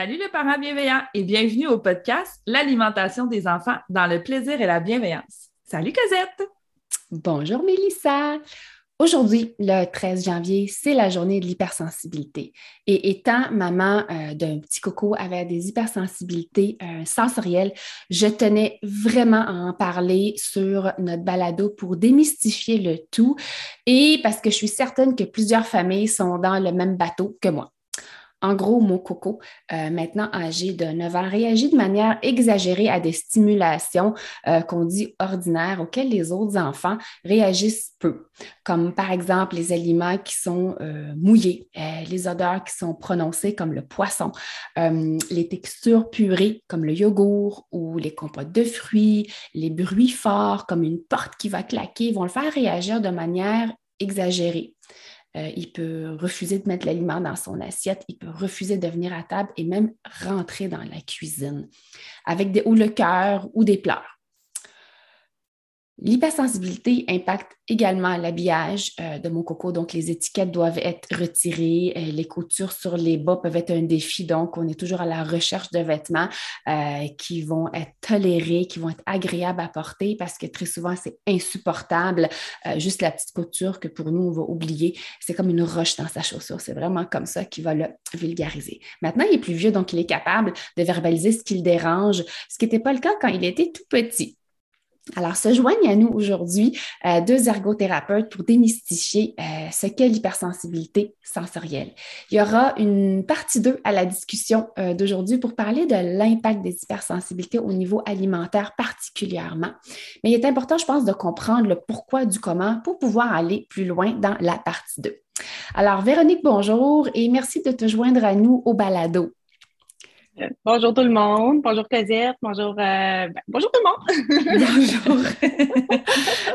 Salut les parents bienveillants et bienvenue au podcast L'alimentation des enfants dans le plaisir et la bienveillance. Salut Cosette! Bonjour Mélissa! Aujourd'hui, le 13 janvier, c'est la journée de l'hypersensibilité. Et étant maman euh, d'un petit coco avec des hypersensibilités euh, sensorielles, je tenais vraiment à en parler sur notre balado pour démystifier le tout et parce que je suis certaine que plusieurs familles sont dans le même bateau que moi. En gros, mon coco, euh, maintenant âgé de 9 ans, réagit de manière exagérée à des stimulations euh, qu'on dit ordinaires auxquelles les autres enfants réagissent peu, comme par exemple les aliments qui sont euh, mouillés, les odeurs qui sont prononcées comme le poisson, les textures purées comme le yogourt ou les compotes de fruits, les bruits forts comme une porte qui va claquer vont le faire réagir de manière exagérée. Euh, il peut refuser de mettre l'aliment dans son assiette, il peut refuser de venir à table et même rentrer dans la cuisine avec des ou le cœur ou des pleurs. L'hypersensibilité impacte également l'habillage euh, de mon coco, donc les étiquettes doivent être retirées, euh, les coutures sur les bas peuvent être un défi, donc on est toujours à la recherche de vêtements euh, qui vont être tolérés, qui vont être agréables à porter parce que très souvent c'est insupportable, juste la petite couture que pour nous on va oublier, c'est comme une roche dans sa chaussure, c'est vraiment comme ça qu'il va le vulgariser. Maintenant il est plus vieux, donc il est capable de verbaliser ce qui le dérange, ce qui n'était pas le cas quand il était tout petit. Alors, se joignent à nous aujourd'hui euh, deux ergothérapeutes pour démystifier euh, ce qu'est l'hypersensibilité sensorielle. Il y aura une partie 2 à la discussion euh, d'aujourd'hui pour parler de l'impact des hypersensibilités au niveau alimentaire particulièrement. Mais il est important, je pense, de comprendre le pourquoi du comment pour pouvoir aller plus loin dans la partie 2. Alors, Véronique, bonjour et merci de te joindre à nous au balado. Bonjour tout le monde. Bonjour Cosette. Bonjour, euh, ben, bonjour tout le monde. bonjour.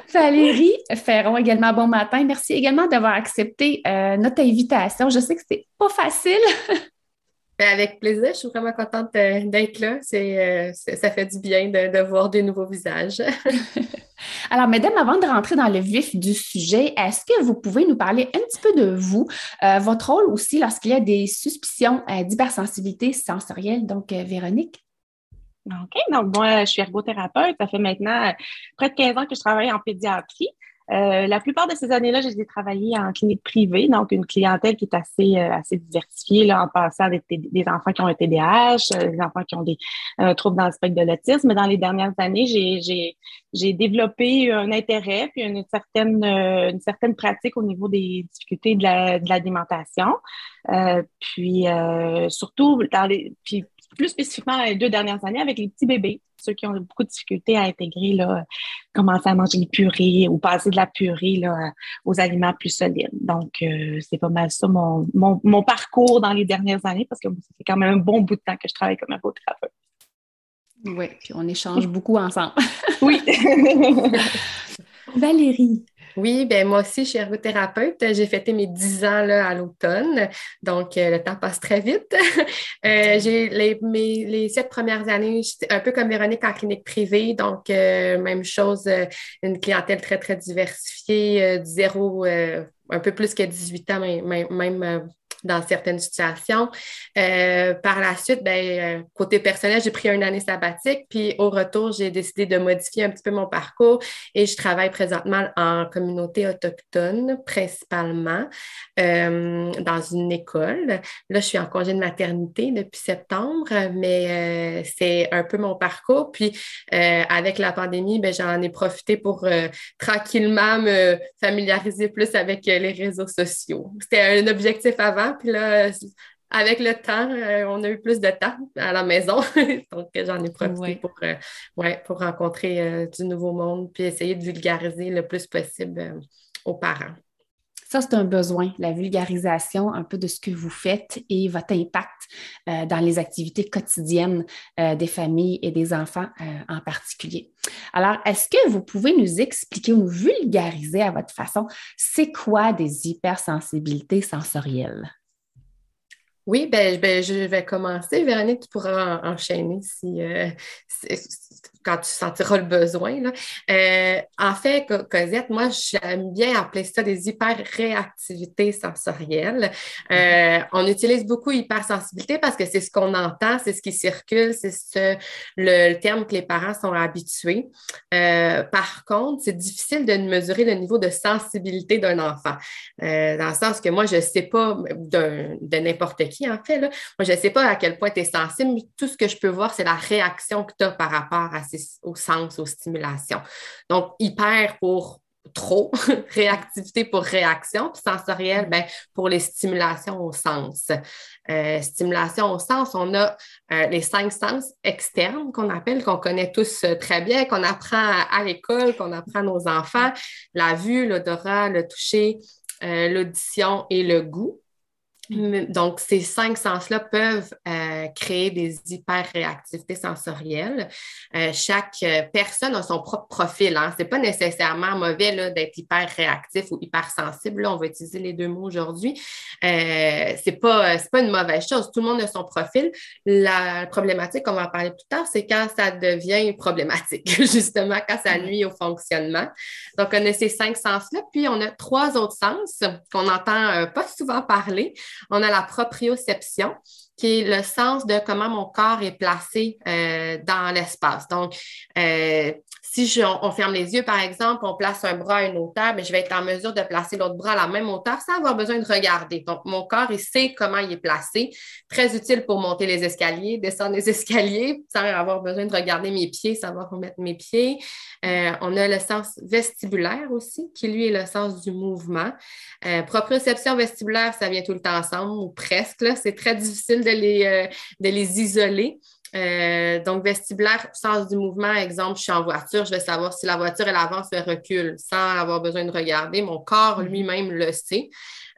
Valérie Ferron également, bon matin. Merci également d'avoir accepté euh, notre invitation. Je sais que c'est pas facile. Ben, avec plaisir, je suis vraiment contente d'être là. Euh, ça fait du bien de, voir des nouveaux visages. Alors, mesdames, avant de rentrer dans le vif du sujet, est-ce que vous pouvez nous parler un petit peu de vous, euh, votre rôle aussi lorsqu'il y a des suspicions euh, d'hypersensibilité sensorielle? Donc, Véronique? OK. Donc, moi, je suis ergothérapeute. Ça fait maintenant près de 15 ans que je travaille en pédiatrie. Euh, la plupart de ces années-là, j'ai travaillé en clinique privée, donc une clientèle qui est assez, euh, assez diversifiée, là, en passant des, des, enfants qui ont un TDAH, euh, des enfants qui ont des troubles dans le spectre de l'autisme. Dans les dernières années, j'ai développé un intérêt puis une certaine, une certaine pratique au niveau des difficultés de l'alimentation. La, puis surtout, dans les, puis plus spécifiquement les deux dernières années avec les petits bébés, ceux qui ont beaucoup de difficultés à intégrer, là, commencer à manger une purée ou passer de la purée là, aux aliments plus solides. Donc, euh, c'est pas mal ça mon, mon, parcours dans les dernières années parce que c'est quand même un bon bout de temps que je travaille comme ergothérapeute. Oui, puis on échange beaucoup ensemble. oui. Valérie, oui, ben moi aussi, je suis ergothérapeute. J'ai fêté mes 10 ans là, à l'automne, donc euh, le temps passe très vite. Euh, j'ai les, mes, les sept premières années, j'étais un peu comme Véronique en clinique privée, donc euh, même chose, une clientèle très, très diversifiée, du zéro, un peu plus que 18 ans, même, même dans certaines situations. Euh, par la suite, ben, euh, côté personnel, j'ai pris une année sabbatique, puis au retour, j'ai décidé de modifier un petit peu mon parcours et je travaille présentement en communauté autochtone, principalement, euh, dans une école. Là, je suis en congé de maternité depuis septembre, mais c'est un peu mon parcours. Puis, avec la pandémie, ben, j'en ai profité pour tranquillement me familiariser plus avec les réseaux sociaux. C'était un objectif avant, puis là, avec le temps, euh, on a eu plus de temps à la maison. Donc, j'en ai profité pour, euh, pour rencontrer euh, du nouveau monde puis essayer de vulgariser le plus possible aux parents. Ça, c'est un besoin, la vulgarisation un peu de ce que vous faites et votre impact dans les activités quotidiennes des familles et des enfants en particulier. Alors, est-ce que vous pouvez nous expliquer ou nous vulgariser à votre façon, c'est quoi des hypersensibilités sensorielles? Oui, ben, ben, je vais commencer. Véronique, tu pourras enchaîner si, euh, quand tu sentiras le besoin. Euh, en fait, Cosette, moi, j'aime bien appeler ça des hyper-réactivités sensorielles. Euh, on utilise beaucoup hypersensibilité parce que c'est ce qu'on entend, c'est ce qui circule, c'est ce, le, terme que les parents sont habitués. Euh, par contre, c'est difficile de mesurer le niveau de sensibilité d'un enfant, dans le sens que moi, je ne sais pas de n'importe qui, en fait. Là. Moi, je ne sais pas à quel point tu es sensible. Tout ce que je peux voir, c'est la réaction que tu as par rapport à ces au sens, aux stimulations. Donc, hyper pour trop, réactivité pour réaction, puis sensorielle, ben, pour les stimulations au sens. Euh, stimulation au sens, on a euh, les cinq sens externes qu'on appelle, qu'on connaît tous euh, très bien, qu'on apprend à, l'école, qu'on apprend à nos enfants, la vue, l'odorat, le toucher, l'audition et le goût. Donc, ces cinq sens-là peuvent euh, créer des hyper-réactivités sensorielles. Euh, chaque euh, personne a son propre profil. Hein. Ce n'est pas nécessairement mauvais d'être hyper-réactif ou hypersensible. on va utiliser les deux mots aujourd'hui. ce n'est pas, pas une mauvaise chose. Tout le monde a son profil. La problématique, on va en parler plus tard, c'est quand ça devient problématique, justement, quand ça nuit au fonctionnement. Donc, on a ces cinq sens-là. Puis, on a trois autres sens qu'on n'entend pas souvent parler. On a la proprioception, qui est le sens de comment mon corps est placé euh, dans l'espace. Donc, euh, si on, ferme les yeux, par exemple, on place un bras à une hauteur, mais je vais être en mesure de placer l'autre bras à la même hauteur sans avoir besoin de regarder. Donc, mon corps, il sait comment il est placé. Très utile pour monter les escaliers, descendre les escaliers sans avoir besoin de regarder mes pieds, savoir où mettre mes pieds. Euh, on a le sens vestibulaire aussi, qui lui est le sens du mouvement. Proprioception vestibulaire, ça vient tout le temps ensemble, ou presque. C'est très difficile de les, euh, de les isoler. Euh, donc, vestibulaire, sens du mouvement, exemple, je suis en voiture, je vais savoir si la voiture, elle avance ou elle recule sans avoir besoin de regarder. Mon corps mhm. lui-même le sait.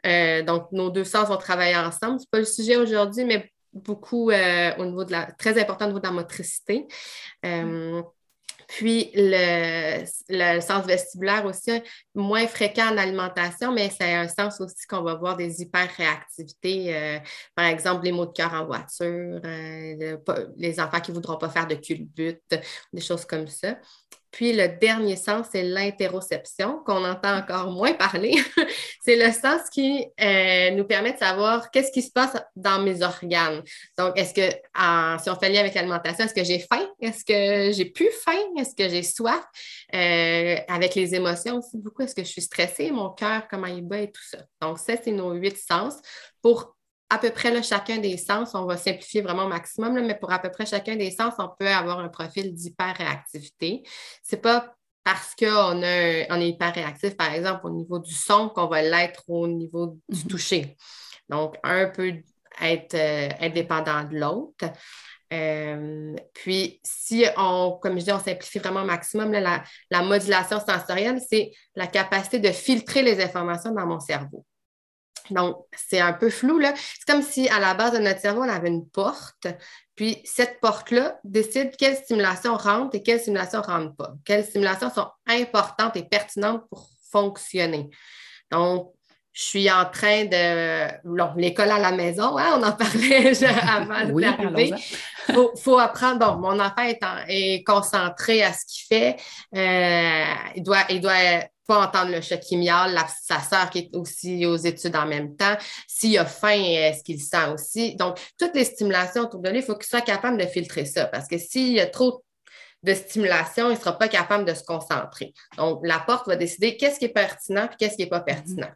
Euh, donc, nos deux sens vont travailler ensemble. Ce n'est pas le sujet aujourd'hui, mais beaucoup euh, au niveau de la, très important au niveau de la motricité. Mhm. Puis le, sens vestibulaire aussi, moins fréquent en alimentation, mais c'est un sens aussi qu'on va voir des hyper-réactivités. Euh, par exemple, les maux de cœur en voiture, euh, les enfants qui ne voudront pas faire de culbute, des choses comme ça. Puis le dernier sens, c'est l'interoception, qu'on entend encore moins parler. c'est le sens qui euh, nous permet de savoir qu'est-ce qui se passe dans mes organes. Donc, est-ce que, si on fait lien avec l'alimentation, est-ce que j'ai faim? Est-ce que j'ai plus faim? Est-ce que j'ai soif? Euh, avec les émotions aussi, beaucoup, est-ce que je suis stressée? Mon cœur, comment il bat et tout ça. Donc, ça, c'est nos huit sens pour à peu près chacun des sens, on va simplifier vraiment au maximum, mais pour à peu près chacun des sens, on peut avoir un profil d'hyper-réactivité. Ce n'est pas parce qu'on on est hyper réactif, par exemple, au niveau du son, qu'on va l'être au niveau du mhm. toucher. Donc, un peut être euh, indépendant de l'autre. Euh, puis, si on, comme je dis, on simplifie vraiment au maximum, la, la modulation sensorielle, c'est la capacité de filtrer les informations dans mon cerveau. Donc, c'est un peu flou, là. C'est comme si à la base de notre cerveau, on avait une porte, puis cette porte-là décide quelle stimulation rentre et quelle stimulation ne rentre pas. Quelles stimulations sont importantes et pertinentes pour fonctionner. Donc, je suis en train de. l'école à la maison, hein, on en parlait avant oui, d'arriver. Il faut, apprendre. Bon, mon enfant est, est concentré à ce qu'il fait. Euh, il, doit, il doit pas entendre le chat qui miaule, sa sœur qui est aussi aux études en même temps. S'il a faim, est-ce qu'il sent aussi? Donc, toutes les stimulations autour de lui, il faut qu'il soit capable de filtrer ça parce que s'il y a trop de stimulation, il ne sera pas capable de se concentrer. Donc, la porte va décider qu'est-ce qui est pertinent et qu'est-ce qui n'est pas pertinent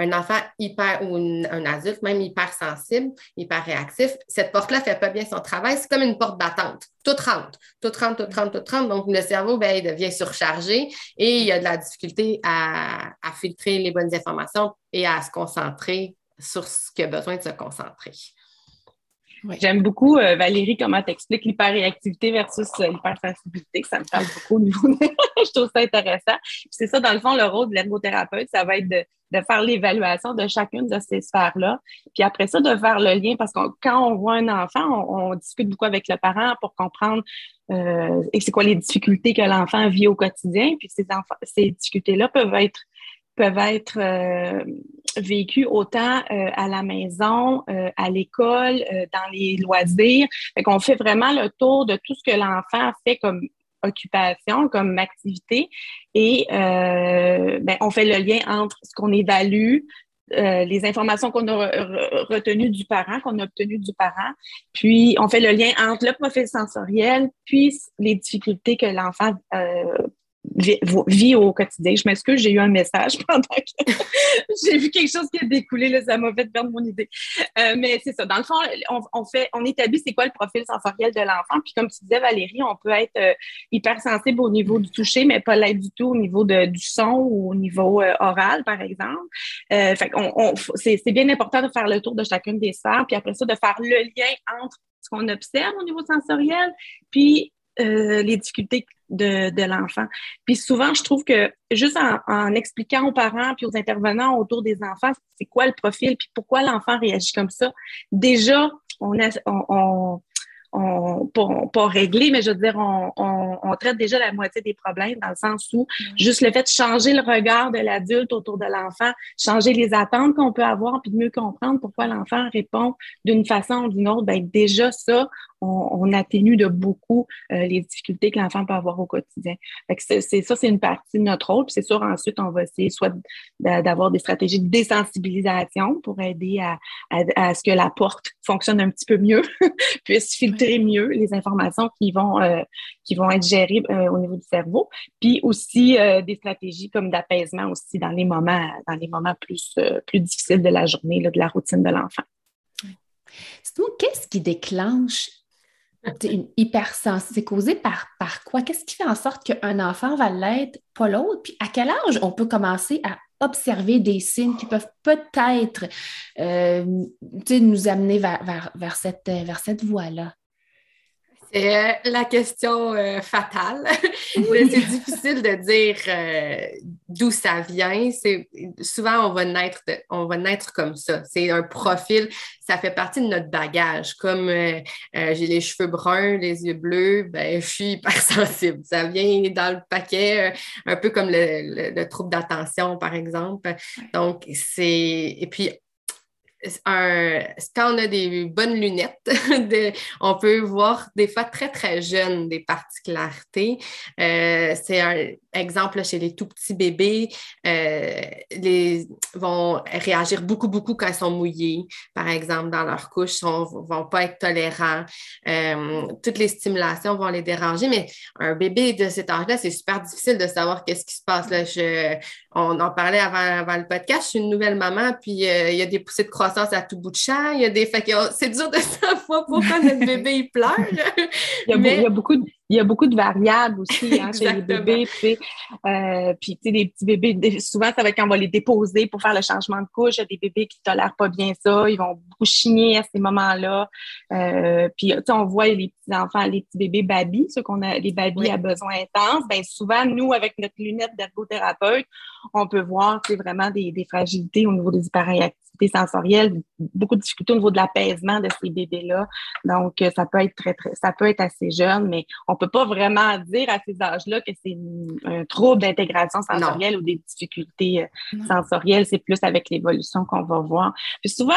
un enfant hyper ou un adulte même hypersensible, hyper réactif, cette porte-là ne fait pas bien son travail. C'est comme une porte battante. Tout rentre, tout rentre, tout rentre, tout rentre. Donc, le cerveau, ben, il devient surchargé et il y a de la difficulté à, filtrer les bonnes informations et à se concentrer sur ce qu'il a besoin de se concentrer. J'aime beaucoup, euh, Valérie, comment tu expliques l'hyperréactivité versus euh, l'hypersensibilité. Ça me parle beaucoup au niveau de... Je trouve ça intéressant. C'est ça, dans le fond, le rôle de l'ergothérapeute, ça va être de, faire l'évaluation de chacune de ces sphères-là. Puis après ça, de faire le lien, parce que quand on voit un enfant, on, discute beaucoup avec le parent pour comprendre euh, c'est quoi les difficultés que l'enfant vit au quotidien. Puis ces, ces difficultés-là peuvent être peuvent être euh, vécues autant euh, à la maison, euh, à l'école, dans les loisirs. Fait qu'on fait vraiment le tour de tout ce que l'enfant fait comme occupation, comme activité, et ben, on fait le lien entre ce qu'on évalue, les informations qu'on a retenues du parent, qu'on a obtenues du parent, puis on fait le lien entre le profil sensoriel, puis les difficultés que l'enfant vie, au quotidien. Je m'excuse, j'ai eu un message pendant que j'ai vu quelque chose qui a découlé, là, ça m'a fait perdre mon idée. Euh, mais c'est ça. Dans le fond, on, fait, on établit c'est quoi le profil sensoriel de l'enfant. Puis comme tu disais, Valérie, on peut être euh, hypersensible au niveau du toucher, mais pas l'être du tout au niveau de, du son ou au niveau euh, oral, par exemple. fait on, c'est, bien important de faire le tour de chacune des sphères, puis après ça, de faire le lien entre ce qu'on observe au niveau sensoriel, puis les difficultés de, l'enfant. Puis souvent, je trouve que juste en, expliquant aux parents puis aux intervenants autour des enfants, c'est quoi le profil puis pourquoi l'enfant réagit comme ça, déjà, on, a, on, pas, régler, mais je veux dire, on, on, traite déjà la moitié des problèmes dans le sens où juste le fait de changer le regard de l'adulte autour de l'enfant, changer les attentes qu'on peut avoir, puis de mieux comprendre pourquoi l'enfant répond d'une façon ou d'une autre, ben déjà ça, on, atténue de beaucoup euh, les difficultés que l'enfant peut avoir au quotidien. c'est, ça, c'est une partie de notre rôle. Puis c'est sûr, ensuite, on va essayer soit d'avoir des stratégies de désensibilisation pour aider à, à, ce que la porte fonctionne un petit peu mieux, puisse filtrer mieux les informations qui vont, euh, qui vont être gérées euh, au niveau du cerveau. Puis aussi des stratégies comme d'apaisement aussi dans les moments, dans les moments plus, plus difficiles de la journée, de la routine de l'enfant. Qu'est-ce qui déclenche une hypersensibilité? C'est causé par, par quoi? Qu'est-ce qui fait en sorte qu'un enfant va l'être, pas l'autre? Puis à quel âge on peut commencer à observer des signes qui peuvent peut-être euh, nous amener vers, vers cette, vers cette voie-là? C'est euh, la question euh, fatale. c'est difficile de dire euh, d'où ça vient. C'est souvent on va naître, on va naître comme ça. C'est un profil. Ça fait partie de notre bagage. Comme j'ai les cheveux bruns, les yeux bleus, ben je suis hypersensible. Ça vient dans le paquet, un peu comme le, le trouble d'attention par exemple. Donc c'est et puis quand on a des bonnes lunettes, on peut voir des fois très, très jeunes des particularités. Euh, c'est un exemple chez les tout petits bébés, euh, les vont réagir beaucoup, beaucoup quand ils sont mouillés, par exemple, dans leur couche, ne vont pas être tolérants. Euh, toutes les stimulations vont les déranger, mais un bébé de cet âge-là, c'est super difficile de savoir qu'est-ce qui se passe. On en parlait avant, avant le podcast, je suis une nouvelle maman, puis il y a des poussées de croissance à tout bout de champ. Il y a des. c'est dur de savoir pourquoi notre bébé il pleure. il, y a, beaucoup de il y a beaucoup de variables aussi hein, chez les bébés. Euh, puis, tu sais, les petits bébés, souvent, ça va être quand on va les déposer pour faire le changement de couche. Il y a des bébés qui ne tolèrent pas bien ça. Ils vont beaucoup chigner à ces moments-là. Euh, puis, tu sais, on voit les petits enfants, les petits bébés baby, ceux qu'on a, les baby à besoins intenses. Bien, souvent, nous, avec notre lunette d'ergothérapeute, on peut voir, tu vraiment des, des fragilités au niveau des hyperactivités sensorielles, beaucoup de difficultés au niveau de l'apaisement de ces bébés-là. Donc, ça peut être très, très, ça peut être assez jeune, mais on peut pas vraiment dire à ces âges-là que c'est un trouble d'intégration sensorielle ou des difficultés euh, sensorielles. C'est plus avec l'évolution qu'on va voir. Puis souvent,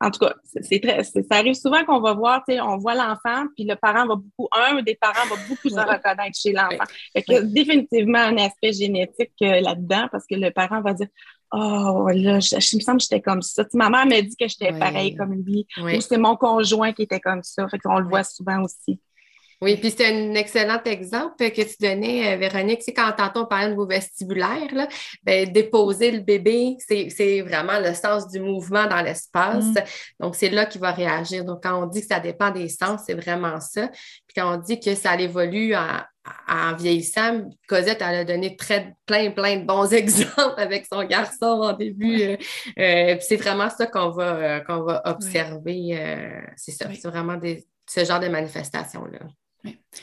en tout cas, c'est très, ça arrive souvent qu'on va voir, on voit l'enfant, puis le parent va beaucoup, un des parents va beaucoup se reconnaître chez l'enfant. Il y a définitivement un aspect génétique euh, là-dedans parce que le parent va dire Oh, là, je, me semble que j'étais comme ça. ma mère m'a dit que j'étais pareil comme lui. Ou c'est mon conjoint qui était comme ça. Fait qu'on le voit souvent aussi. Oui, puis c'est un excellent exemple que tu donnais, euh, Véronique. C'est quand tantôt on parlait de vos vestibulaires, là, ben, déposer le bébé, c'est vraiment le sens du mouvement dans l'espace. Mm. Donc, c'est là qu'il va réagir. Donc, quand on dit que ça dépend des sens, c'est vraiment ça. Puis quand on dit que ça évolue en, en vieillissant, Cosette, elle a donné très, plein, plein de bons exemples avec son garçon en début. Euh, euh, c'est vraiment ça qu'on va, qu'on va observer. c'est ça, c'est vraiment des, ce genre de manifestation-là.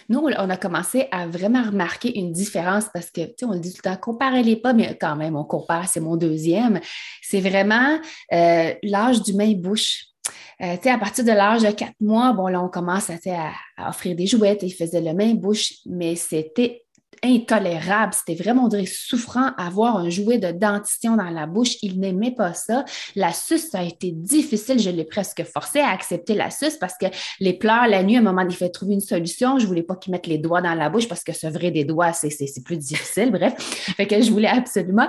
Nous, on a commencé à vraiment remarquer une différence parce que, tu sais, on le dit tout le temps, comparez-les pas, mais quand même, on compare, c'est mon deuxième. C'est vraiment euh, l'âge du main-bouche. Euh, à partir de l'âge de quatre mois, bon, là, on commence à, à offrir des jouettes, il faisait le main-bouche, mais c'était intolérable. C'était vraiment, on dirait, souffrant avoir un jouet de dentition dans la bouche. Il n'aimait pas ça. La suce, ça a été difficile. Je l'ai presque forcé à accepter la suce parce que les pleurs la nuit, à un moment, il fait trouver une solution. Je voulais pas qu'il mette les doigts dans la bouche parce que ce vrai des doigts, c'est plus difficile. Bref, fait que je voulais absolument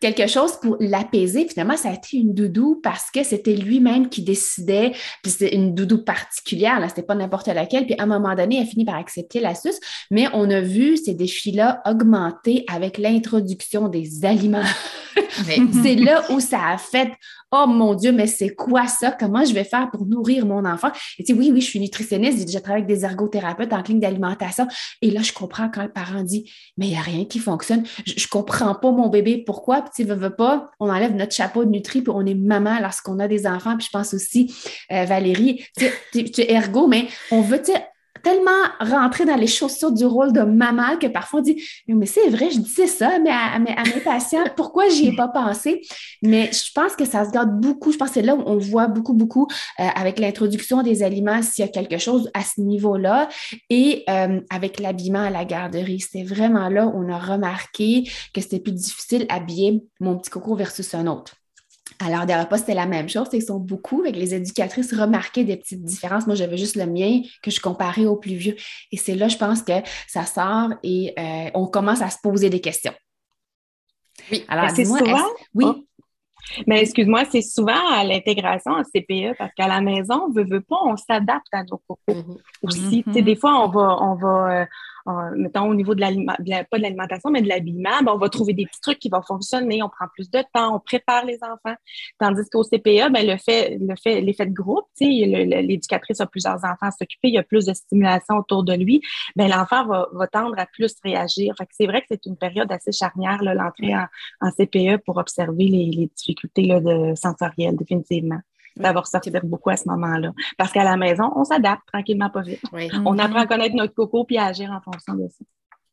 quelque chose pour l'apaiser. Finalement, ça a été une doudou parce que c'était lui-même qui décidait, puis c'était une doudou particulière, là, c'était pas n'importe laquelle. Puis à un moment donné, elle a fini par accepter la suce, mais on a vu ces défis-là augmenter avec l'introduction des aliments. c'est là où ça a fait Oh mon Dieu, mais c'est quoi ça? Comment je vais faire pour nourrir mon enfant? Et tu sais, oui, oui, je suis nutritionniste, j'ai déjà travaillé avec des ergothérapeutes en clinique d'alimentation. Et là, je comprends quand le parent dit Mais il n'y a rien qui fonctionne. Je ne comprends pas mon bébé. Pourquoi? Tu veux, pas, on enlève notre chapeau de nutri, puis on est maman lorsqu'on a des enfants. Puis je pense aussi, euh, Valérie, tu, tu es ergo, mais on veut, tu tellement rentrer dans les chaussures du rôle de maman que parfois on dit Mais c'est vrai, je disais ça mais à, mes, patients, pourquoi j'y ai pas pensé? Mais je pense que ça se garde beaucoup. Je pense que c'est là où on voit beaucoup, beaucoup euh, avec l'introduction des aliments s'il y a quelque chose à ce niveau-là et euh, avec l'habillement à la garderie. C'est vraiment là où on a remarqué que c'était plus difficile habiller mon petit coco versus un autre. Alors, des repas, c'était la même chose. Ils sont beaucoup, avec les éducatrices, remarquaient des petites différences. Moi, j'avais juste le mien que je comparais au plus vieux. Et c'est là, je pense que ça sort et euh, on commence à se poser des questions. Oui. Alors, c'est souvent. Oui. Oh. Mais excuse-moi, c'est souvent à l'intégration en CPE parce qu'à la maison, on veut, veut pas, on s'adapte à nos cocos mm-hmm. aussi. Mm-hmm. Des fois, on va, on va mettons au niveau de l'aliment, pas de l'alimentation, mais de l'habillement, ben, on va trouver des petits trucs qui vont fonctionner, on prend plus de temps, on prépare les enfants. Tandis qu'au CPA, ben, le fait, le fait, l'effet de groupe, l'éducatrice a plusieurs enfants à s'occuper, il y a plus de stimulation autour de lui, ben, l'enfant va, tendre à plus réagir. C'est vrai que c'est une période assez charnière, l'entrée en, CPE pour observer les, difficultés de, sensorielles, définitivement ça va ressortir beaucoup à ce moment-là. Parce qu'à la maison, on s'adapte tranquillement, pas vite. On apprend à connaître notre coco puis à agir en fonction de ça.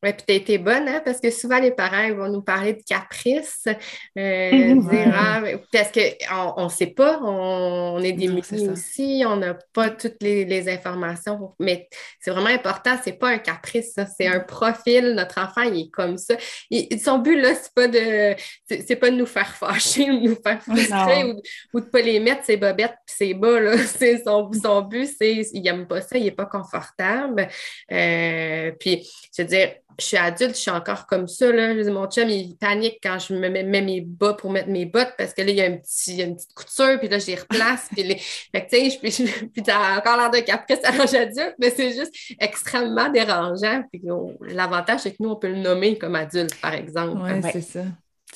Oui, puis tu as été bonne, hein, parce que souvent les parents vont nous parler de caprice, euh, dire, ah, parce qu'on ne sait pas, on, est des aussi, on n'a pas toutes les, informations, mais c'est vraiment important, c'est pas un caprice, c'est un profil, notre enfant, il est comme ça. son but, là, c'est pas de c'est pas de nous faire fâcher ou de nous faire frustrer ou, de ne pas les mettre ses bobettes puis ses bas, là. Son, son but, c'est, il n'aime pas ça, il n'est pas confortable. Euh, puis, je veux dire, je suis adulte, je suis encore comme ça. Là. mon chum, il panique quand je me mets, mes bas pour mettre mes bottes parce que là, il y a, un petit, une petite couture, puis là, je les replace. puis, les... fait que, je, je, puis t'as encore l'air de caprice à l'âge adulte, mais c'est juste extrêmement dérangeant. Puis l'avantage, c'est que nous, on peut le nommer comme adulte, par exemple. Oui, c'est ça.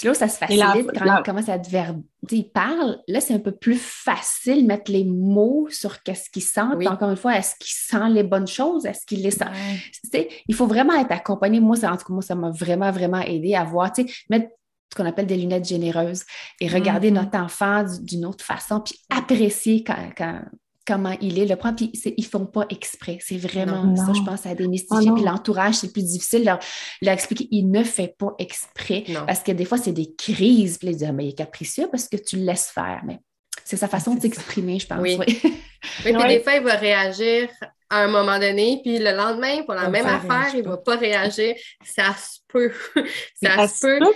Là, ça se facilite quand il commence à te Il parle, là, c'est un peu plus facile de mettre les mots sur qu'est-ce qu'il sent. Encore une fois, est-ce qu'il sent les bonnes choses? Est-ce qu'il les sent? Il faut vraiment être accompagné. Moi, ça, en tout cas, moi, ça m'a vraiment, vraiment aidé à voir, mettre ce qu'on appelle des lunettes généreuses et regarder mm-hmm. notre enfant d'une autre façon, puis apprécier quand comment il est, le prend, puis ils font pas exprès. C'est vraiment ça, je pense, à démystifier. Oh puis l'entourage, c'est plus difficile de leur, expliquer. Il ne fait pas exprès. Parce que des fois, c'est des crises. Puis ils disent, ah, mais il est capricieux parce que tu le laisses faire. Mais c'est sa façon de s'exprimer, je pense. Oui. oui. puis des fois, il va réagir à un moment donné, puis le lendemain, pour la même affaire, il ne va pas réagir. Ça se peut. ça, se peut.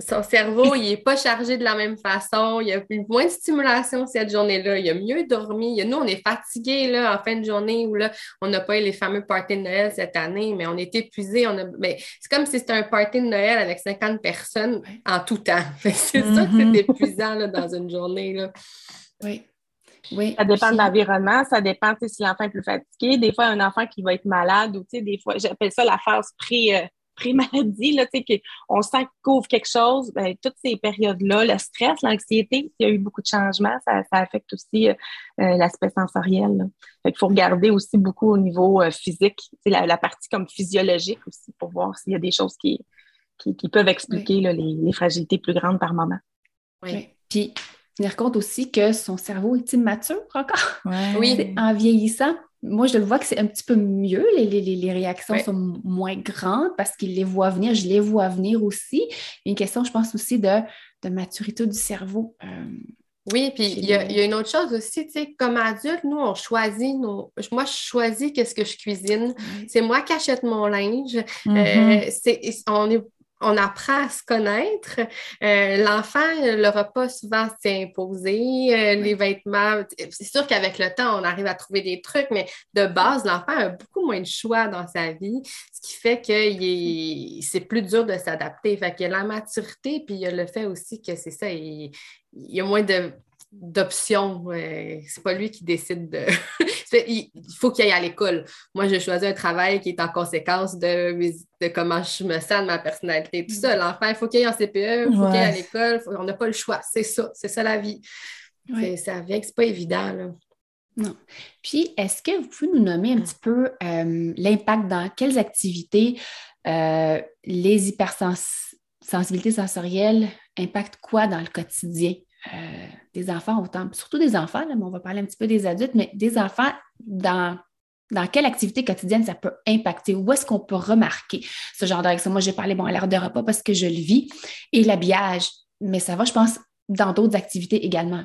Son cerveau, il n'est pas chargé de la même façon. Il y a moins de stimulation cette journée-là. Il a mieux dormi. nous, on est fatigués là, en fin de journée où là, on n'a pas eu les fameux parties de Noël cette année, mais on est épuisés. On a... mais c'est comme si c'était un party de Noël avec 50 personnes en tout temps. c'est sûr que c'est mm-hmm. épuisant là, dans une journée. Là. Oui. Oui, ça dépend de l'environnement, ça dépend si l'enfant est plus fatigué. Des fois, un enfant qui va être malade ou des fois, j'appelle ça la phase pré, euh, pré-maladie, là, on sent qu'il couvre quelque chose. Ben, toutes ces périodes-là, le stress, l'anxiété, s'il y a eu beaucoup de changements, ça, affecte aussi euh, euh, l'aspect sensoriel. Il faut regarder aussi beaucoup au niveau physique, la, la partie comme physiologique aussi pour voir s'il y a des choses qui, qui, peuvent expliquer les, les, fragilités plus grandes par moment. Oui. Puis, tenir compte aussi que son cerveau est immature encore. Oui. En vieillissant, moi, je le vois que c'est un petit peu mieux. Les, les, réactions sont moins grandes parce qu'il les voit venir. Je les vois venir aussi. Une question, je pense aussi de, de maturité du cerveau. Euh, oui, puis il y, a une autre chose aussi, tu sais, comme adulte, nous, on choisit nos... Moi, je choisis qu'est-ce que je cuisine. C'est moi qui achète mon linge. Mm-hmm. Euh, on est on apprend à se connaître. Euh, l'enfant, le repas, souvent, c'est imposé. Euh, les vêtements, c'est sûr qu'avec le temps, on arrive à trouver des trucs, mais de base, l'enfant a beaucoup moins de choix dans sa vie, ce qui fait que c'est plus dur de s'adapter. Fait qu'il y a la maturité, puis il y a le fait aussi que c'est ça, il y a moins de d'options. c'est pas lui qui décide de. Il faut qu'il aille à l'école. Moi, j'ai choisi un travail qui est en conséquence de, de comment je me sens, de ma personnalité, tout ça. L'enfant, il faut qu'il aille en CPE, il faut qu'il aille à l'école. On n'a pas le choix. C'est ça. C'est ça la vie. Ça vient que c'est pas évident. Là. Non. Puis, est-ce que vous pouvez nous nommer un petit peu euh, l'impact dans quelles activités euh, les hypersensibilités sensorielles impactent quoi dans le quotidien? Euh, des enfants autant, surtout des enfants, mais on va parler un petit peu des adultes, mais des enfants dans dans quelle activité quotidienne ça peut impacter? Où est-ce qu'on peut remarquer ce genre de Moi, j'ai parlé, bon, à l'heure de repas parce que je le vis, et l'habillage, mais ça va, je pense, dans d'autres activités également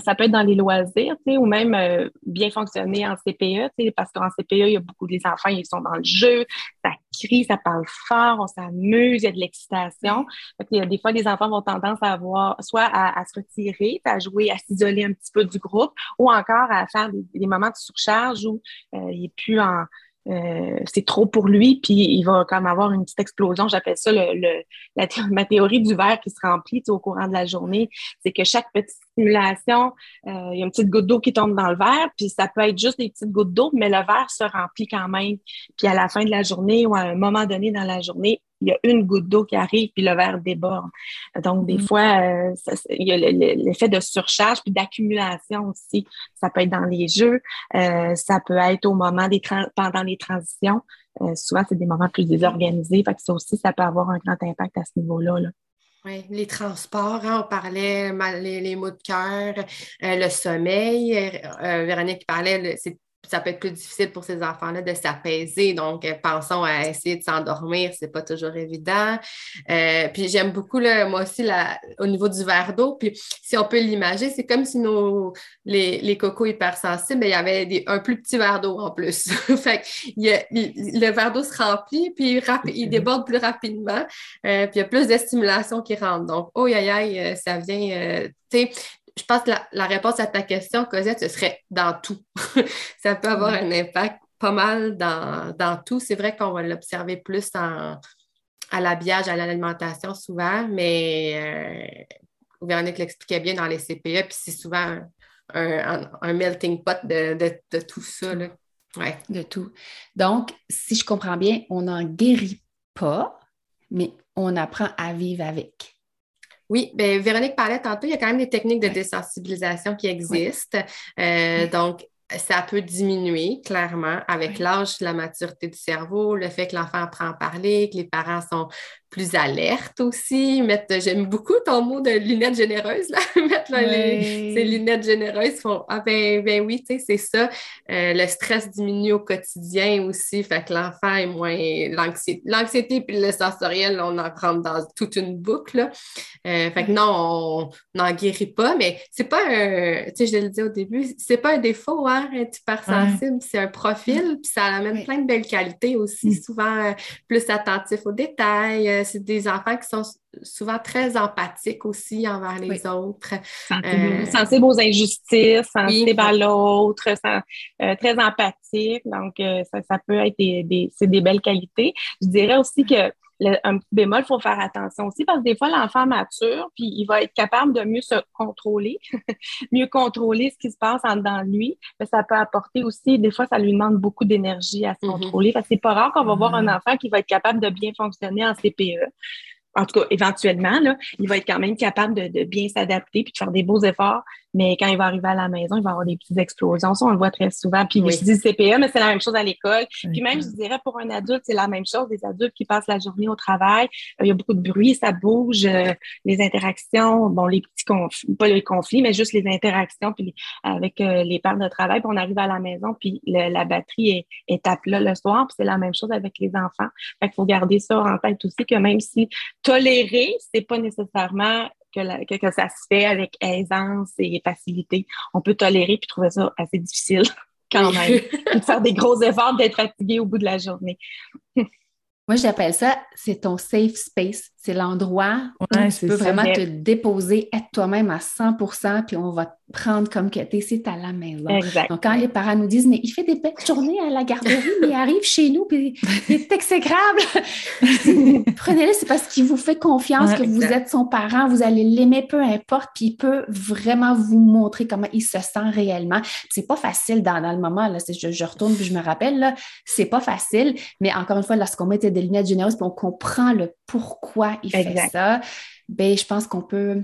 ça peut être dans les loisirs, ou même euh, bien fonctionner en CPE, parce qu'en CPE, il y a beaucoup des enfants, ils sont dans le jeu, ça crie, ça parle fort, on s'amuse, il y a de l'excitation. Des fois, les enfants vont tendance à avoir soit à, se retirer, à jouer, à s'isoler un petit peu du groupe, ou encore à faire des, moments de surcharge où euh, il n'est plus en euh, c'est trop pour lui, puis il va comme avoir une petite explosion. J'appelle ça le, la, ma théorie du verre qui se remplit au courant de la journée. C'est que chaque petite stimulation, euh, il y a une petite goutte d'eau qui tombe dans le verre, puis ça peut être juste des petites gouttes d'eau, mais le verre se remplit quand même. Puis à la fin de la journée ou à un moment donné dans la journée, il y a une goutte d'eau qui arrive, puis le verre déborde. Donc, des mm. fois, euh, il y a l'effet de surcharge, puis d'accumulation aussi. Ça peut être dans les jeux, euh, ça peut être au moment des pendant les transitions. Euh, souvent, c'est des moments plus désorganisés. Fait que ça aussi, ça peut avoir un grand impact à ce niveau-là. Oui, les transports, hein, on parlait les, les, mots de cœur, le sommeil. Véronique parlait, c'est ça peut être plus difficile pour ces enfants-là de s'apaiser. Donc, euh, pensons à essayer de s'endormir, c'est pas toujours évident. Euh, puis j'aime beaucoup, là, moi aussi, la, au niveau du verre d'eau. Puis si on peut l'imaginer, c'est comme si nos, les, les cocos hypersensibles, ben, il y avait un plus petit verre d'eau en plus. fait le verre d'eau se remplit, puis il, déborde plus rapidement. Euh, puis il y a plus de stimulation qui rentre. Donc, oh, aïe, aïe, ça vient. Je pense que la, réponse à ta question, Cosette, ce serait dans tout. ça peut avoir un impact pas mal dans, tout. C'est vrai qu'on va l'observer plus à l'habillage, à l'alimentation souvent, mais euh, Véronique l'expliquait bien dans les CPE, puis c'est souvent un, melting pot de, tout ça. De tout. Donc, si je comprends bien, on n'en guérit pas, mais on apprend à vivre avec. Oui, bien, Véronique parlait tantôt, il y a quand même des techniques de désensibilisation qui existent. Euh, donc, ça peut diminuer clairement avec l'âge, la maturité du cerveau, le fait que l'enfant apprend à parler, que les parents sont plus alerte aussi. Mettre, j'aime beaucoup ton mot de lunettes généreuses, là. mettre ces lunettes généreuses font Ah ben, ben oui, tu sais, c'est ça. Euh, le stress diminue au quotidien aussi, fait que l'enfant est moins l'anxiété. L'anxiété puis le sensoriel, on en rentre dans toute une boucle. Là. Euh, fait que non, on n'en guérit pas, mais c'est pas un, tu sais, je le dis au début, c'est pas un défaut, hein, être hypersensible, c'est un profil, puis ça amène plein de belles qualités aussi, mm. souvent plus attentif aux détails, c'est des enfants qui sont souvent très empathiques aussi envers les autres. Euh, sensibles, aux injustices, sensibles à l'autre, euh, très empathiques. Donc, euh, ça, peut être des, c'est des belles qualités. Je dirais aussi que un petit bémol, il faut faire attention aussi parce que des fois, l'enfant mature, puis il va être capable de mieux se contrôler, mieux contrôler ce qui se passe en dedans de lui. Mais ça peut apporter aussi, des fois, ça lui demande beaucoup d'énergie à se mm-hmm. contrôler. Parce que c'est pas rare qu'on va voir un mm-hmm. enfant qui va être capable de bien fonctionner en CPE en tout cas, éventuellement, là, il va être quand même capable de, de bien s'adapter puis de faire des beaux efforts. Mais quand il va arriver à la maison, il va avoir des petites explosions. Ça, on le voit très souvent. Puis je dis CPE, mais c'est la même chose à l'école. Puis même, je dirais, pour un adulte, c'est la même chose. Des adultes qui passent la journée au travail, euh, il y a beaucoup de bruit, ça bouge, euh, les interactions, bon, les petits conflits, pas les conflits, mais juste les interactions puis avec euh, les parts de travail. Puis on arrive à la maison, puis la batterie est, est à plat le soir. Puis c'est la même chose avec les enfants. Fait qu'il faut garder ça en tête aussi, que même si tolérer, c'est pas nécessairement que, que, ça se fait avec aisance et facilité. On peut tolérer puis trouver ça assez difficile quand même. de faire des gros efforts, d'être fatigué au bout de la journée. Moi, j'appelle ça, c'est ton safe space. C'est l'endroit où tu peux vraiment te déposer, être toi-même à 100% puis on va te prendre comme que tu es, c'est à la maison. Donc, quand les parents nous disent, mais il fait des belles journées à la garderie, mais il arrive chez nous, puis il est exécrable. Prenez-le, c'est parce qu'il vous fait confiance que vous êtes son parent, vous allez l'aimer peu importe, puis il peut vraiment vous montrer comment il se sent réellement. C'est pas facile dans, le moment, là, je, je retourne puis je me rappelle, là, c'est pas facile, mais encore une fois, lorsqu'on met des lunettes généreuses, puis on comprend le pourquoi il fait ça, ben, je pense qu'on peut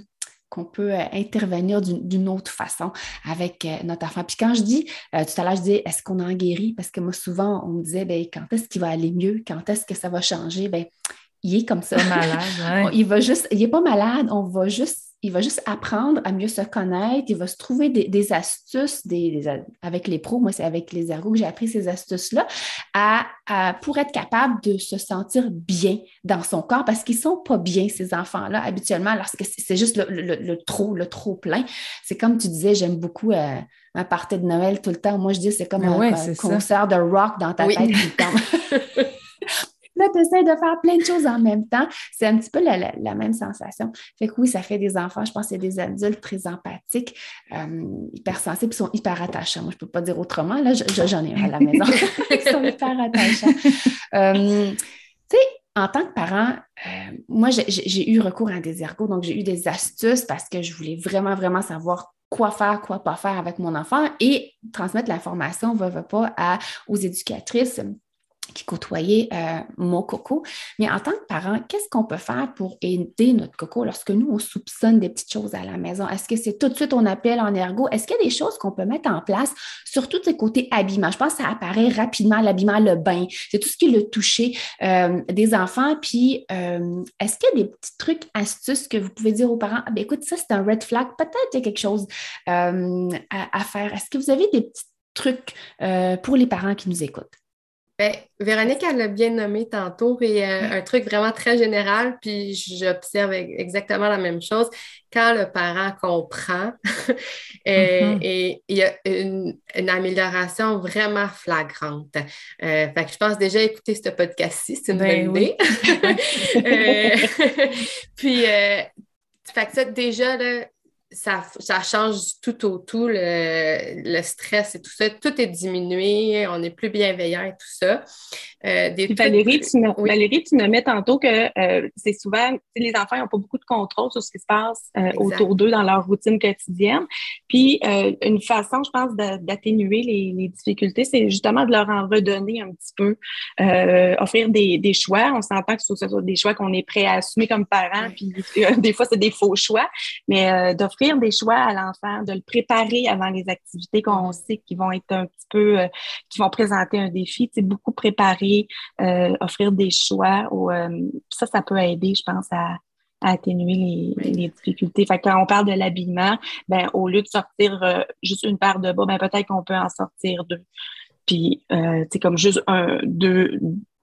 qu'on peut euh, intervenir d'une autre façon avec euh, notre enfant. Puis quand je dis, euh, tout à l'heure, je dis, est-ce qu'on en guérit? Parce que moi, souvent, on me disait, ben, quand est-ce qu'il va aller mieux? Quand est-ce que ça va changer? Ben, il est comme ça. malade, il va juste, il n'est pas malade, on va juste il va juste apprendre à mieux se connaître, il va se trouver des, astuces des, avec les pros, moi c'est avec les ergots que j'ai appris ces astuces-là, à, pour être capable de se sentir bien dans son corps parce qu'ils ne sont pas bien, ces enfants-là, habituellement, lorsque c'est juste le, trop, le trop plein. C'est comme tu disais, j'aime beaucoup euh, un party de Noël tout le temps. Moi, je dis c'est comme un, concert de rock dans ta tête tout le temps. Là, tu essaies de faire plein de choses en même temps. C'est un petit peu la, même sensation. Fait que oui, ça fait des enfants, je pense que c'est des adultes très empathiques, euh, hypersensibles, qui sont hyper attachants. Moi, je ne peux pas dire autrement. Là, j'en ai un à la maison. Ils sont hyper attachants. Euh, tu sais, en tant que parent, euh, moi, j'ai eu recours à des ergots, donc j'ai eu des astuces parce que je voulais vraiment, vraiment savoir quoi faire, quoi pas faire avec mon enfant et transmettre l'information, va, va pas, à, aux éducatrices qui côtoyait euh, mon coco. Mais en tant que parent, qu'est-ce qu'on peut faire pour aider notre coco lorsque nous, on soupçonne des petites choses à la maison? Est-ce que c'est tout de suite on appelle en ergo? Est-ce qu'il y a des choses qu'on peut mettre en place, surtout de côté habillement? Je pense que ça apparaît rapidement, l'habillement, le bain, c'est tout ce qui est le toucher euh, des enfants. Puis, euh, est-ce qu'il y a des petits trucs, astuces que vous pouvez dire aux parents? Ah, ben, écoute, ça, c'est un red flag. Peut-être qu'il y a quelque chose à, faire. Est-ce que vous avez des petits trucs pour les parents qui nous écoutent? Bien, Véronique, elle l'a bien nommé tantôt, et euh, un truc vraiment très général, puis j'observe exactement la même chose. Quand le parent comprend, euh, mm-hmm. et il y a une, amélioration vraiment flagrante. Euh, fait que je pense déjà écouter ce podcast-ci, c'est une ben bonne idée. puis, fait que ça, déjà, là, ça, change tout au tout, le, stress et tout ça. Tout est diminué, on est plus bienveillant et tout ça. Euh, Valérie, tu me, Valérie, tu me mets tantôt que euh, c'est souvent, les enfants n'ont pas beaucoup de contrôle sur ce qui se passe euh, autour d'eux dans leur routine quotidienne. Puis, une façon, je pense, d'atténuer les, difficultés, c'est justement de leur en redonner un petit peu, offrir des, des, choix. On s'entend que ce soit des choix qu'on est prêt à assumer comme parents, puis des fois, c'est des faux choix, mais d'offrir d'offrir des choix à l'enfant, de le préparer avant les activités qu'on sait qui vont être un petit peu, euh, qui vont présenter un défi. C'est beaucoup préparer, euh, offrir des choix. ça, ça peut aider, je pense, à, atténuer les, difficultés. Fait quand on parle de l'habillement, ben au lieu de sortir juste une paire de bas, ben peut-être qu'on peut en sortir deux. Puis, c'est comme juste un, deux,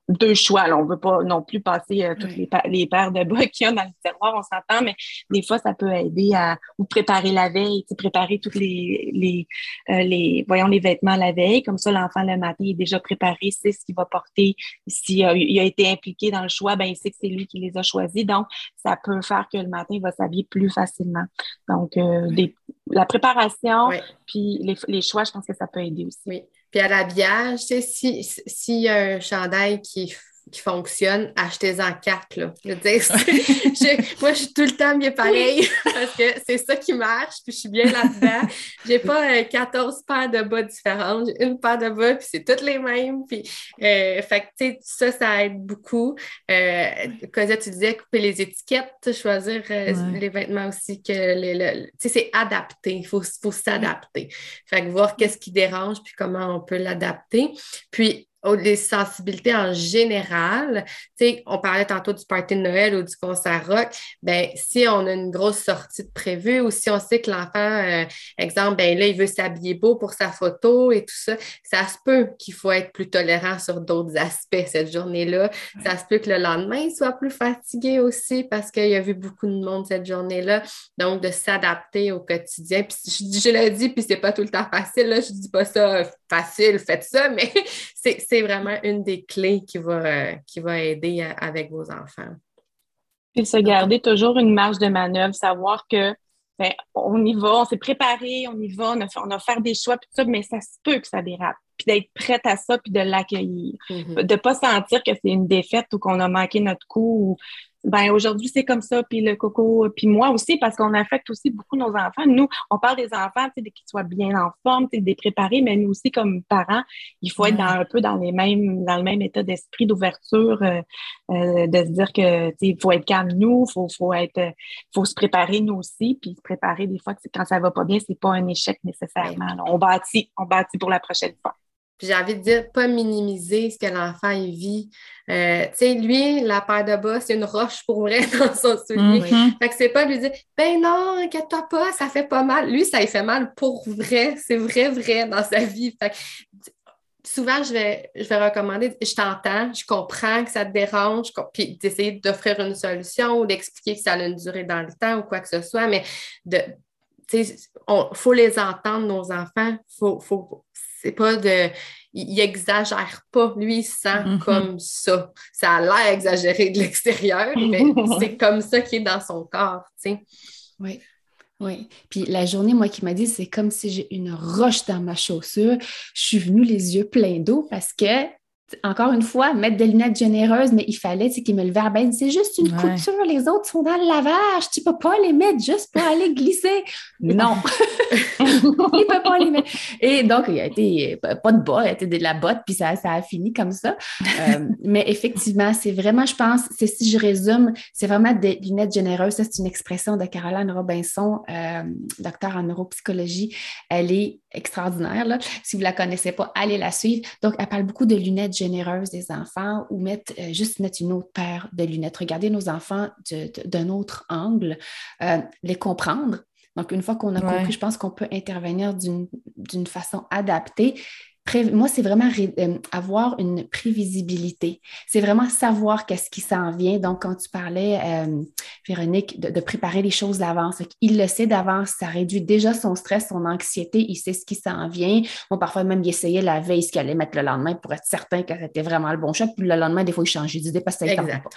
deux choix. Là. On ne veut pas non plus passer euh, toutes les, les, paires de bas qu'il y a dans le tiroir, on s'entend, mais des fois, ça peut aider à ou préparer la veille, préparer toutes les, les, euh, les, voyons, les vêtements la veille. Comme ça, l'enfant, le matin, est déjà préparé, sait ce qu'il va porter. S'il a, il a été impliqué dans le choix, ben, il sait que c'est lui qui les a choisis. Donc, ça peut faire que le matin, il va s'habiller plus facilement. Donc, euh, des, la préparation, puis les, les choix, je pense que ça peut aider aussi. Oui. Puis à l'habillage, tu sais, s'il si y a un chandail qui qui fonctionne, achetez-en quatre. Là. Je dire, moi, je suis tout le temps bien pareil parce que c'est ça qui marche, puis je suis bien là-dedans. J'ai pas 14 euh, paires de bas différentes, j'ai une paire de bas, puis c'est toutes les mêmes. Puis, euh, fait que, ça, ça aide beaucoup. Euh, Cosette, tu disais couper les étiquettes, choisir euh, les vêtements aussi, que les, c'est adapté, il faut, faut s'adapter. Fait que voir qu'est-ce qui dérange, puis comment on peut l'adapter. Puis, les sensibilités en général. Tu sais, on parlait tantôt du party de Noël ou du concert rock. Ben, si on a une grosse sortie de prévue ou si on sait que l'enfant, euh, exemple, ben là, il veut s'habiller beau pour sa photo et tout ça, ça se peut qu'il faut être plus tolérant sur d'autres aspects cette journée-là. Ça se peut que le lendemain, il soit plus fatigué aussi parce qu'il a vu beaucoup de monde cette journée-là. Donc, de s'adapter au quotidien. Puis, je, je le dis, puis c'est pas tout le temps facile, là, je dis pas ça facile, faites ça, mais c'est vraiment une des clés qui va, euh, qui va aider avec vos enfants. Puis se garder toujours une marge de manœuvre, savoir que ben, on y va, on s'est préparé, on y va, on a, on a fait des choix, puis tout ça, mais ça se peut que ça dérape. Puis d'être prête à ça, puis de l'accueillir. Mm-hmm. De ne pas sentir que c'est une défaite ou qu'on a manqué notre coup ou ben aujourd'hui c'est comme ça, puis le coco, puis moi aussi, parce qu'on affecte aussi beaucoup nos enfants. Nous, on parle des enfants, tu sais, qu'ils soient bien en forme, tu sais, des préparés, mais nous aussi, comme parents, il faut être dans, un peu dans les mêmes, dans le même état d'esprit d'ouverture, euh, euh, de se dire que, tu sais, il faut être calme nous, faut, faut être, faut se préparer nous aussi, puis se préparer des fois que quand ça va pas bien, c'est pas un échec nécessairement. On bâtit, on bâtit pour la prochaine fois. Puis j'ai envie de dire, pas minimiser ce que l'enfant vit. Euh, tu sais, lui, la paire de bas, c'est une roche pour vrai dans son soulier. Mm-hmm. Fait que c'est pas lui dire, ben non, inquiète-toi pas, ça fait pas mal. Lui, ça lui fait mal pour vrai. C'est vrai, vrai dans sa vie. Fait que, souvent, je vais, je vais recommander, je t'entends, je comprends que ça te dérange, puis d'essayer d'offrir une solution ou d'expliquer que ça a une durée dans le temps ou quoi que ce soit, mais de, il faut les entendre, nos enfants. Faut, faut, c'est pas de. Il exagère pas. Lui, il sent mm-hmm. comme ça. Ça a l'air exagéré de l'extérieur, mais c'est comme ça qu'il est dans son corps, tu sais. Oui. Oui. Puis la journée, moi, qui m'a dit, c'est comme si j'ai une roche dans ma chaussure. Je suis venue les yeux pleins d'eau parce que encore une fois, mettre des lunettes généreuses, mais il fallait qu'il me le verbalise. C'est juste une couture, les autres sont dans le lavage. Tu ne peux pas les mettre juste pour aller glisser. Non, il ne peut pas les mettre. Et donc, il a été pas de bas, il a été de la botte, puis ça, ça a fini comme ça. Euh, mais effectivement, c'est vraiment, je pense, c'est si je résume, c'est vraiment des lunettes généreuses. Ça, c'est une expression de Caroline Robinson, euh, docteur en neuropsychologie. Elle est extraordinaire. Là. Si vous ne la connaissez pas, allez la suivre. Donc, elle parle beaucoup de lunettes généreuses des enfants ou mettre, euh, juste mettre une autre paire de lunettes. Regardez nos enfants d'un autre angle, euh, les comprendre. Donc, une fois qu'on a compris, je pense qu'on peut intervenir d'une façon adaptée moi, c'est vraiment euh, avoir une prévisibilité. C'est vraiment savoir qu'est-ce qui s'en vient. Donc, quand tu parlais, euh, Véronique, de, préparer les choses d'avance, il le sait d'avance, ça réduit déjà son stress, son anxiété, il sait ce qui s'en vient. Bon, parfois même, il essayait la veille ce qu'il allait mettre le lendemain pour être certain que c'était vraiment le bon choix. Puis le lendemain, des fois, il changeait d'idée parce que ça ne pas.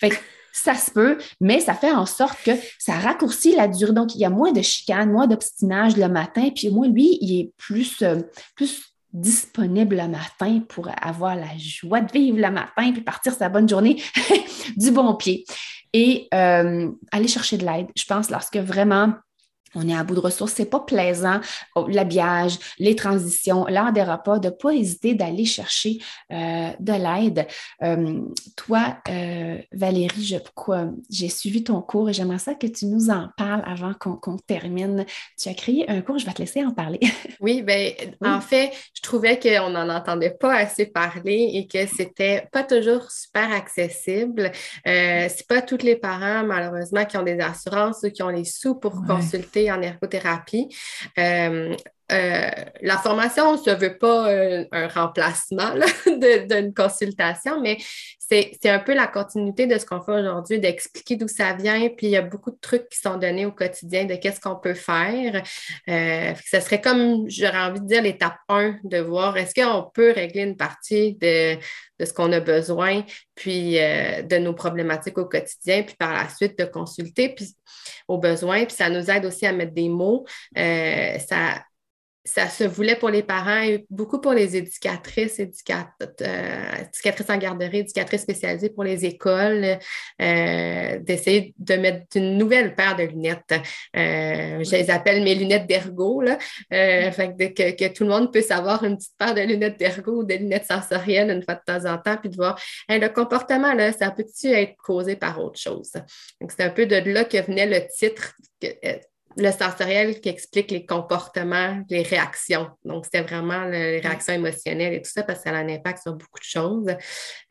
Fait ça se peut, mais ça fait en sorte que ça raccourcit la durée. Donc, il y a moins de chicanes, moins d'obstinage le matin, puis moi, lui, il est plus, euh, plus disponible le matin pour avoir la joie de vivre le matin puis partir sa bonne journée du bon pied. Et euh, aller chercher de l'aide, je pense, lorsque vraiment on est à bout de ressources, c'est pas plaisant, oh, l'habillage, les transitions, l'heure des repas, de ne pas hésiter d'aller chercher euh, de l'aide. Euh, toi, euh, Valérie, je j'ai suivi ton cours et j'aimerais ça que tu nous en parles avant qu'on termine. Tu as créé un cours, je vais te laisser en parler. oui, bien, en fait, je trouvais qu'on n'en entendait pas assez parler et que c'était pas toujours super accessible. c'est pas tous les parents, malheureusement, qui ont des assurances ou qui ont les sous pour consulter en ergothérapie. Euh, euh, la formation, on ne se veut pas euh, un remplacement d'une consultation, mais c'est un peu la continuité de ce qu'on fait aujourd'hui, d'expliquer d'où ça vient. Puis il y a beaucoup de trucs qui sont donnés au quotidien de qu'est-ce qu'on peut faire. ce serait comme, j'aurais envie de dire, l'étape 1 de voir est-ce qu'on peut régler une partie de, de ce qu'on a besoin, puis de nos problématiques au quotidien, puis par la suite de consulter. Puis aux besoins. Puis ça nous aide aussi à mettre des mots. Euh, ça, ça se voulait pour les parents et beaucoup pour les éducatrices, euh, éducatrices en garderie, éducatrices spécialisées pour les écoles, euh, d'essayer de mettre une nouvelle paire de lunettes. je les appelle mes lunettes d'ergo, là. que, tout le monde puisse avoir une petite paire de lunettes d'ergo ou de lunettes sensorielles une fois de temps en temps, puis de voir le comportement, là, ça peut-tu être causé par autre chose? Donc, c'est un peu de là que venait le titre le sensoriel qui explique les comportements, les réactions. Donc, c'était vraiment les réactions émotionnelles et tout ça parce que ça a un impact sur beaucoup de choses.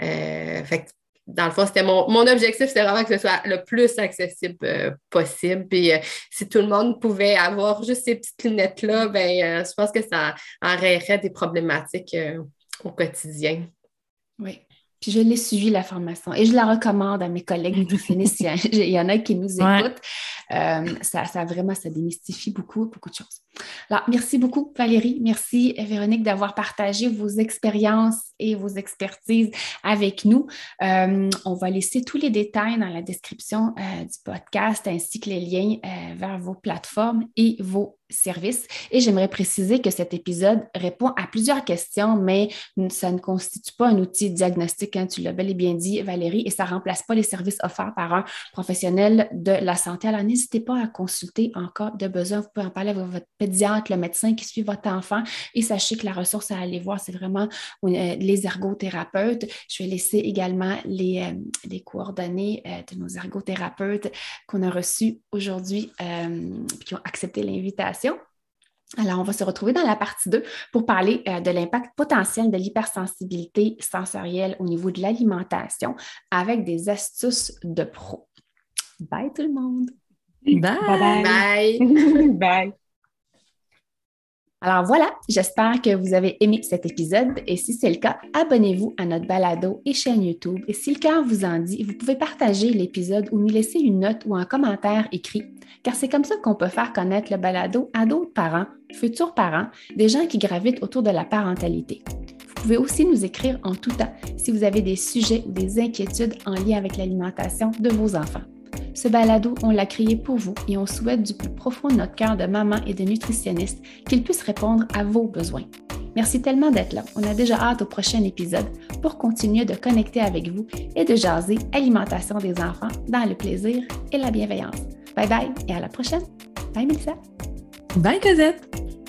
Euh, fait dans le fond, c'était mon, objectif, c'était vraiment que ce soit le plus accessible euh, possible. Puis euh, si tout le monde pouvait avoir juste ces petites lunettes-là, ben, je pense que ça enrayerait des problématiques au quotidien. Oui. Puis je l'ai suivi la formation et je la recommande à mes collègues nutritionnistes. il y en a qui nous écoutent. Euh, ça, ça vraiment, ça démystifie beaucoup, beaucoup de choses. Alors, merci beaucoup, Valérie. Merci, Véronique, d'avoir partagé vos expériences et vos expertises avec nous. Euh, on va laisser tous les détails dans la description euh, du podcast ainsi que les liens vers vos plateformes et vos services. Et j'aimerais préciser que cet épisode répond à plusieurs questions, mais ça ne constitue pas un outil diagnostique, hein, tu l'as bel et bien dit, Valérie, et ça ne remplace pas les services offerts par un professionnel de la santé. Alors, n'hésitez pas à consulter en cas de besoin. Vous pouvez en parler avec votre pédiatre, le médecin qui suit votre enfant et sachez que la ressource à aller voir, c'est vraiment euh, les ergothérapeutes. Je vais laisser également les, euh, les coordonnées euh, de nos ergothérapeutes qu'on a reçus aujourd'hui qui ont accepté l'invitation. Alors, on va se retrouver dans la partie 2 pour parler de l'impact potentiel de l'hypersensibilité sensorielle au niveau de l'alimentation avec des astuces de pro. Bye tout le monde! Bye. Bye. Bye. Alors voilà, j'espère que vous avez aimé cet épisode et si c'est le cas, abonnez-vous à notre balado et chaîne YouTube. Et si le cœur vous en dit, vous pouvez partager l'épisode ou nous laisser une note ou un commentaire écrit, car c'est comme ça qu'on peut faire connaître le balado à d'autres parents, futurs parents, des gens qui gravitent autour de la parentalité. Vous pouvez aussi nous écrire en tout temps si vous avez des sujets ou des inquiétudes en lien avec l'alimentation de vos enfants. Ce balado, on l'a créé pour vous et on souhaite du plus profond de notre cœur de maman et de nutritionniste qu'il puisse répondre à vos besoins. Merci tellement d'être là. On a déjà hâte au prochain épisode pour continuer de connecter avec vous et de jaser alimentation des enfants dans le plaisir et la bienveillance. Bye bye et à la prochaine. Bye Melissa. Bye Cosette.